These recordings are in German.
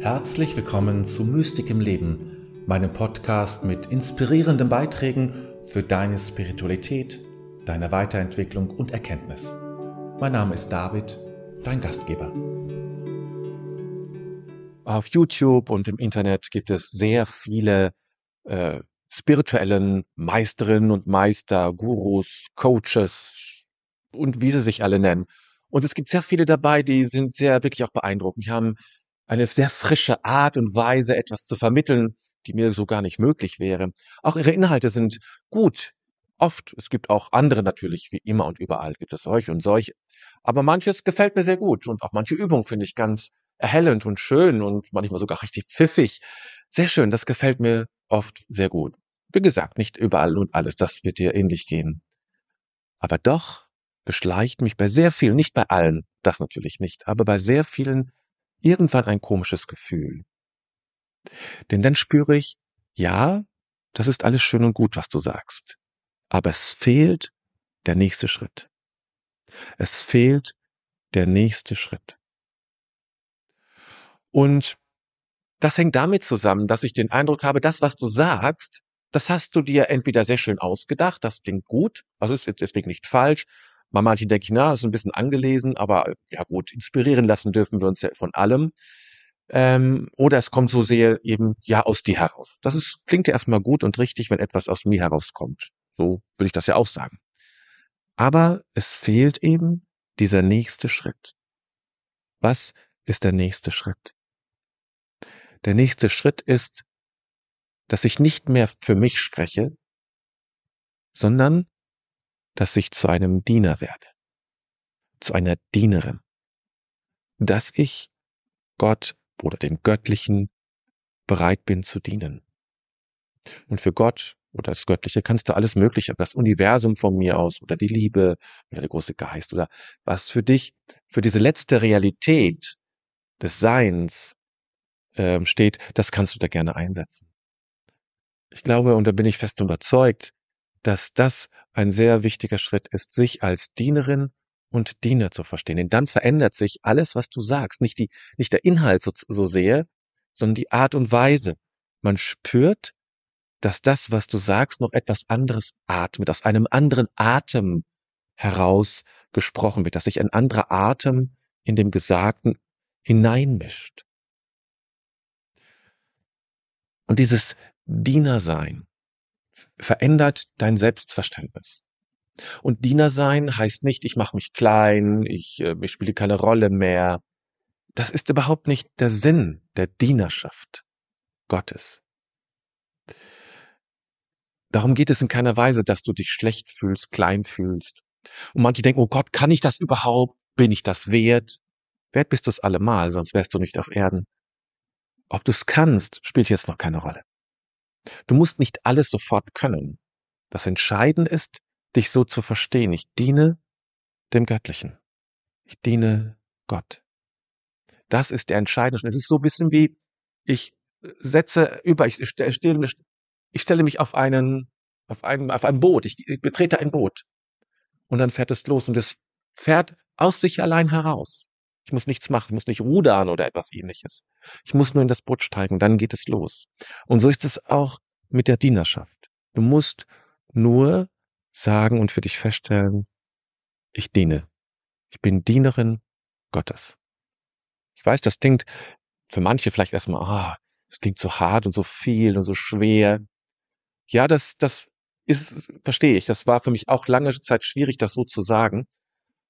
Herzlich willkommen zu Mystik im Leben, meinem Podcast mit inspirierenden Beiträgen für deine Spiritualität, deine Weiterentwicklung und Erkenntnis. Mein Name ist David, dein Gastgeber. Auf YouTube und im Internet gibt es sehr viele äh, spirituellen Meisterinnen und Meister, Gurus, Coaches und wie sie sich alle nennen. Und es gibt sehr viele dabei, die sind sehr wirklich auch beeindruckend. Die haben eine sehr frische Art und Weise, etwas zu vermitteln, die mir so gar nicht möglich wäre. Auch ihre Inhalte sind gut. Oft, es gibt auch andere natürlich, wie immer und überall gibt es solche und solche. Aber manches gefällt mir sehr gut und auch manche Übungen finde ich ganz erhellend und schön und manchmal sogar richtig pfiffig. Sehr schön, das gefällt mir oft sehr gut. Wie gesagt, nicht überall und alles, das wird dir ähnlich gehen. Aber doch beschleicht mich bei sehr vielen, nicht bei allen, das natürlich nicht, aber bei sehr vielen irgendwann ein komisches Gefühl. Denn dann spüre ich, ja, das ist alles schön und gut, was du sagst. Aber es fehlt der nächste Schritt. Es fehlt der nächste Schritt. Und das hängt damit zusammen, dass ich den Eindruck habe, das, was du sagst, das hast du dir entweder sehr schön ausgedacht, das klingt gut, also ist deswegen nicht falsch, bei manchen denke ich, na, ist ein bisschen angelesen, aber äh, ja gut, inspirieren lassen dürfen wir uns ja von allem. Ähm, oder es kommt so sehr eben ja aus dir heraus. Das ist, klingt ja erstmal gut und richtig, wenn etwas aus mir herauskommt. So will ich das ja auch sagen. Aber es fehlt eben dieser nächste Schritt. Was ist der nächste Schritt? Der nächste Schritt ist, dass ich nicht mehr für mich spreche, sondern dass ich zu einem Diener werde, zu einer Dienerin, dass ich Gott oder dem Göttlichen bereit bin zu dienen. Und für Gott oder das Göttliche kannst du alles Mögliche, das Universum von mir aus oder die Liebe oder der große Geist oder was für dich, für diese letzte Realität des Seins äh, steht, das kannst du da gerne einsetzen. Ich glaube, und da bin ich fest überzeugt, dass das ein sehr wichtiger Schritt ist, sich als Dienerin und Diener zu verstehen. Denn dann verändert sich alles, was du sagst. Nicht, die, nicht der Inhalt so, so sehr, sondern die Art und Weise. Man spürt, dass das, was du sagst, noch etwas anderes atmet, aus einem anderen Atem heraus gesprochen wird, dass sich ein anderer Atem in dem Gesagten hineinmischt. Und dieses Dienersein, verändert dein Selbstverständnis. Und Diener sein heißt nicht, ich mache mich klein, ich, äh, ich spiele keine Rolle mehr. Das ist überhaupt nicht der Sinn der Dienerschaft Gottes. Darum geht es in keiner Weise, dass du dich schlecht fühlst, klein fühlst. Und manche denken, oh Gott, kann ich das überhaupt? Bin ich das wert? Wert bist du es allemal, sonst wärst du nicht auf Erden. Ob du es kannst, spielt jetzt noch keine Rolle. Du musst nicht alles sofort können. Das Entscheidende ist, dich so zu verstehen. Ich diene dem Göttlichen. Ich diene Gott. Das ist der entscheidende. Es ist so ein bisschen wie, ich setze über, ich stelle, ich stelle mich auf einen, auf ein, auf ein Boot. Ich, ich betrete ein Boot. Und dann fährt es los und es fährt aus sich allein heraus. Ich muss nichts machen, ich muss nicht rudern oder etwas ähnliches. Ich muss nur in das Boot steigen, dann geht es los. Und so ist es auch mit der Dienerschaft. Du musst nur sagen und für dich feststellen, ich diene. Ich bin Dienerin Gottes. Ich weiß, das klingt für manche vielleicht erstmal, ah, das klingt so hart und so viel und so schwer. Ja, das, das ist, verstehe ich. Das war für mich auch lange Zeit schwierig, das so zu sagen.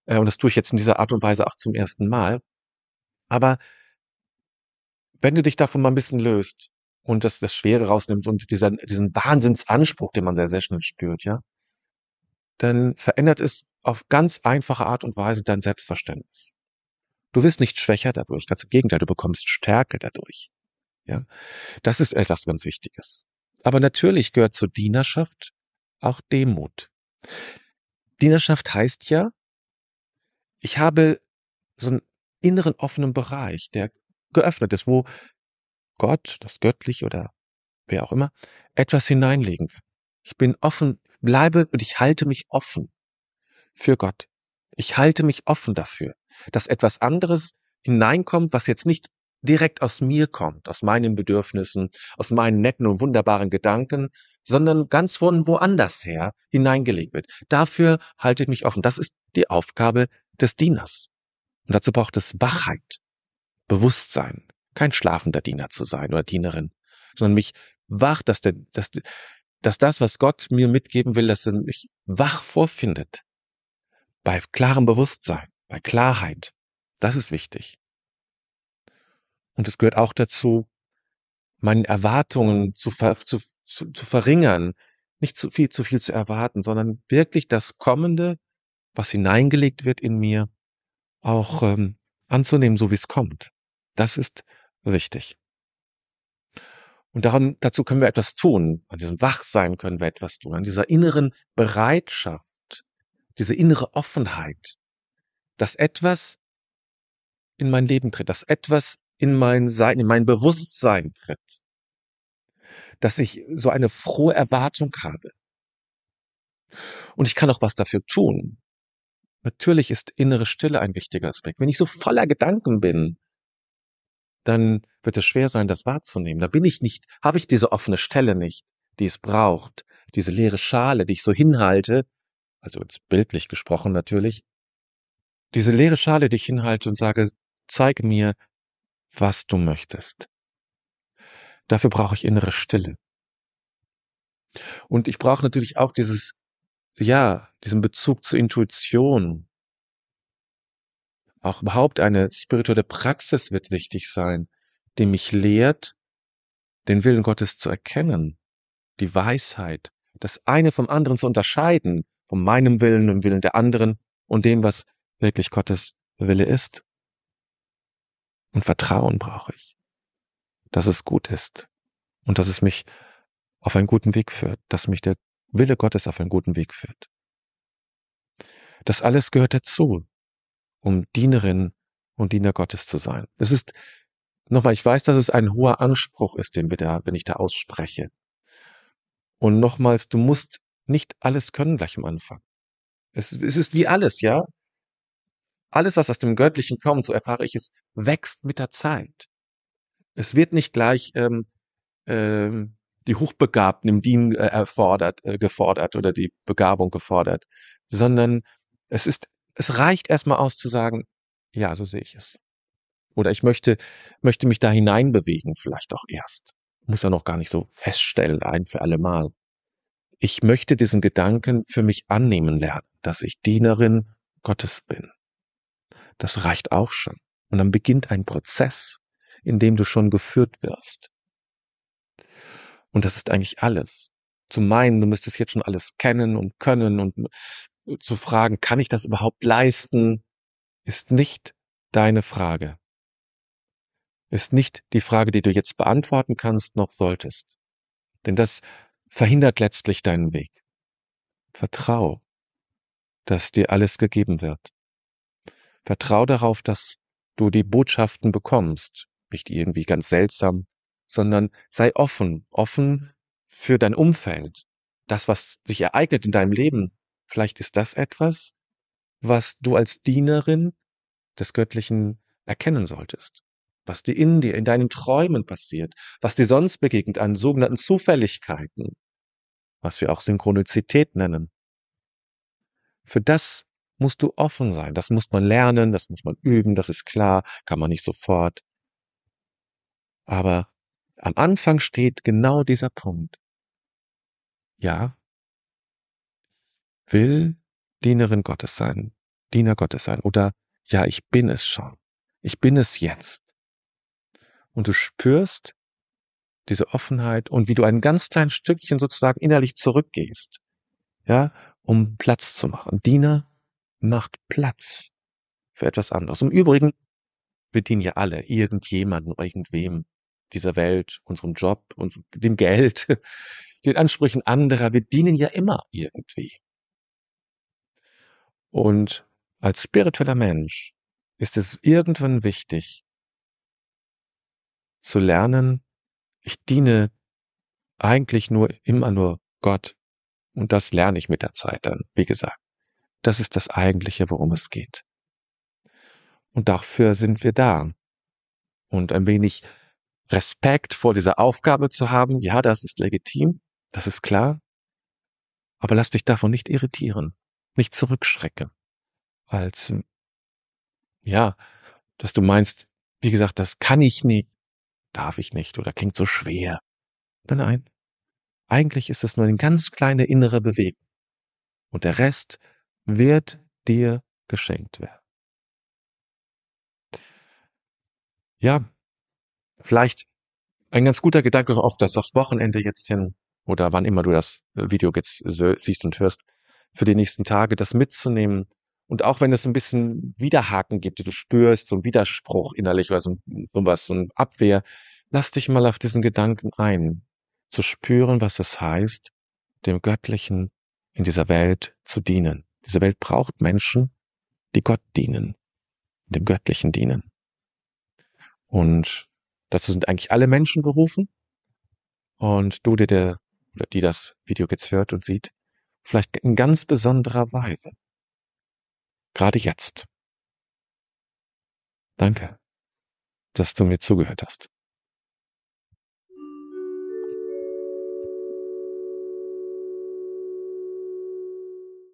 Äh, und das tue ich jetzt in dieser Art und Weise auch zum ersten Mal. Aber wenn du dich davon mal ein bisschen löst und das, das Schwere rausnimmst und dieser, diesen Wahnsinnsanspruch, den man sehr, sehr schnell spürt, ja, dann verändert es auf ganz einfache Art und Weise dein Selbstverständnis. Du wirst nicht schwächer dadurch, ganz im Gegenteil, du bekommst Stärke dadurch. Ja, das ist etwas ganz Wichtiges. Aber natürlich gehört zur Dienerschaft auch Demut. Dienerschaft heißt ja, ich habe so einen inneren offenen Bereich, der geöffnet ist, wo Gott, das Göttliche oder wer auch immer, etwas hineinlegen kann. Ich bin offen, bleibe und ich halte mich offen für Gott. Ich halte mich offen dafür, dass etwas anderes hineinkommt, was jetzt nicht direkt aus mir kommt, aus meinen Bedürfnissen, aus meinen netten und wunderbaren Gedanken, sondern ganz von woanders her hineingelegt wird. Dafür haltet mich offen. Das ist die Aufgabe des Dieners. Und dazu braucht es Wachheit, Bewusstsein, kein schlafender Diener zu sein oder Dienerin, sondern mich wach, dass, der, dass, dass das, was Gott mir mitgeben will, dass er mich wach vorfindet. Bei klarem Bewusstsein, bei Klarheit. Das ist wichtig. Und es gehört auch dazu, meinen Erwartungen zu, ver, zu, zu, zu verringern, nicht zu viel, zu viel zu erwarten, sondern wirklich das Kommende, was hineingelegt wird in mir, auch ähm, anzunehmen, so wie es kommt. Das ist wichtig. Und daran, dazu können wir etwas tun. An diesem Wachsein können wir etwas tun. An dieser inneren Bereitschaft, diese innere Offenheit, dass etwas in mein Leben tritt, dass etwas in mein Sein, in mein Bewusstsein tritt. Dass ich so eine frohe Erwartung habe. Und ich kann auch was dafür tun. Natürlich ist innere Stille ein wichtiger Aspekt. Wenn ich so voller Gedanken bin, dann wird es schwer sein, das wahrzunehmen. Da bin ich nicht, habe ich diese offene Stelle nicht, die es braucht, diese leere Schale, die ich so hinhalte, also jetzt bildlich gesprochen natürlich, diese leere Schale, die ich hinhalte und sage, zeige mir, was du möchtest. Dafür brauche ich innere Stille. Und ich brauche natürlich auch dieses, ja, diesen Bezug zur Intuition. Auch überhaupt eine spirituelle Praxis wird wichtig sein, die mich lehrt, den Willen Gottes zu erkennen, die Weisheit, das eine vom anderen zu unterscheiden, von meinem Willen und Willen der anderen und dem, was wirklich Gottes Wille ist. Und Vertrauen brauche ich, dass es gut ist und dass es mich auf einen guten Weg führt, dass mich der Wille Gottes auf einen guten Weg führt. Das alles gehört dazu, um Dienerin und Diener Gottes zu sein. Es ist, nochmal, ich weiß, dass es ein hoher Anspruch ist, den wir da, wenn ich da ausspreche. Und nochmals, du musst nicht alles können gleich am Anfang. Es, es ist wie alles, ja? Alles, was aus dem Göttlichen kommt, so erfahre ich es, wächst mit der Zeit. Es wird nicht gleich ähm, ähm, die Hochbegabten im Dien äh, erfordert, äh, gefordert oder die Begabung gefordert, sondern es ist, es reicht erstmal aus zu sagen, ja, so sehe ich es. Oder ich möchte, möchte mich da hineinbewegen, vielleicht auch erst. Muss ja noch gar nicht so feststellen, ein für alle Mal. Ich möchte diesen Gedanken für mich annehmen lernen, dass ich Dienerin Gottes bin. Das reicht auch schon. Und dann beginnt ein Prozess, in dem du schon geführt wirst. Und das ist eigentlich alles. Zu meinen, du müsstest jetzt schon alles kennen und können und zu fragen, kann ich das überhaupt leisten, ist nicht deine Frage. Ist nicht die Frage, die du jetzt beantworten kannst, noch solltest. Denn das verhindert letztlich deinen Weg. Vertrau, dass dir alles gegeben wird. Vertrau darauf, dass du die Botschaften bekommst. Nicht irgendwie ganz seltsam, sondern sei offen, offen für dein Umfeld. Das, was sich ereignet in deinem Leben, vielleicht ist das etwas, was du als Dienerin des Göttlichen erkennen solltest. Was dir in dir, in deinen Träumen passiert, was dir sonst begegnet an sogenannten Zufälligkeiten, was wir auch Synchronizität nennen. Für das musst du offen sein. Das muss man lernen, das muss man üben, das ist klar, kann man nicht sofort. Aber am Anfang steht genau dieser Punkt. Ja, will Dienerin Gottes sein, Diener Gottes sein oder ja, ich bin es schon. Ich bin es jetzt. Und du spürst diese Offenheit und wie du ein ganz kleines Stückchen sozusagen innerlich zurückgehst, ja, um Platz zu machen. Diener macht Platz für etwas anderes. Im Übrigen, wir dienen ja alle irgendjemanden, irgendwem dieser Welt, unserem Job, unserem, dem Geld, den Ansprüchen anderer. Wir dienen ja immer irgendwie. Und als spiritueller Mensch ist es irgendwann wichtig zu lernen, ich diene eigentlich nur immer nur Gott. Und das lerne ich mit der Zeit dann, wie gesagt. Das ist das Eigentliche, worum es geht. Und dafür sind wir da. und ein wenig Respekt vor dieser Aufgabe zu haben. Ja, das ist legitim, das ist klar. Aber lass dich davon nicht irritieren, nicht zurückschrecken. Als, ja, dass du meinst, wie gesagt, das kann ich nicht, darf ich nicht oder klingt so schwer. Nein, nein. Eigentlich ist es nur eine ganz kleine innere Bewegung. Und der Rest wird dir geschenkt werden. Ja, vielleicht ein ganz guter Gedanke auf das aufs Wochenende jetzt hin oder wann immer du das Video jetzt siehst und hörst, für die nächsten Tage das mitzunehmen. Und auch wenn es ein bisschen Widerhaken gibt, die du spürst, so ein Widerspruch innerlich oder so, so was, so ein Abwehr, lass dich mal auf diesen Gedanken ein, zu spüren, was es heißt, dem Göttlichen in dieser Welt zu dienen. Diese Welt braucht Menschen, die Gott dienen, dem Göttlichen dienen. Und dazu sind eigentlich alle Menschen berufen. Und du, der, der die das Video jetzt hört und sieht, vielleicht in ganz besonderer Weise. Gerade jetzt. Danke, dass du mir zugehört hast.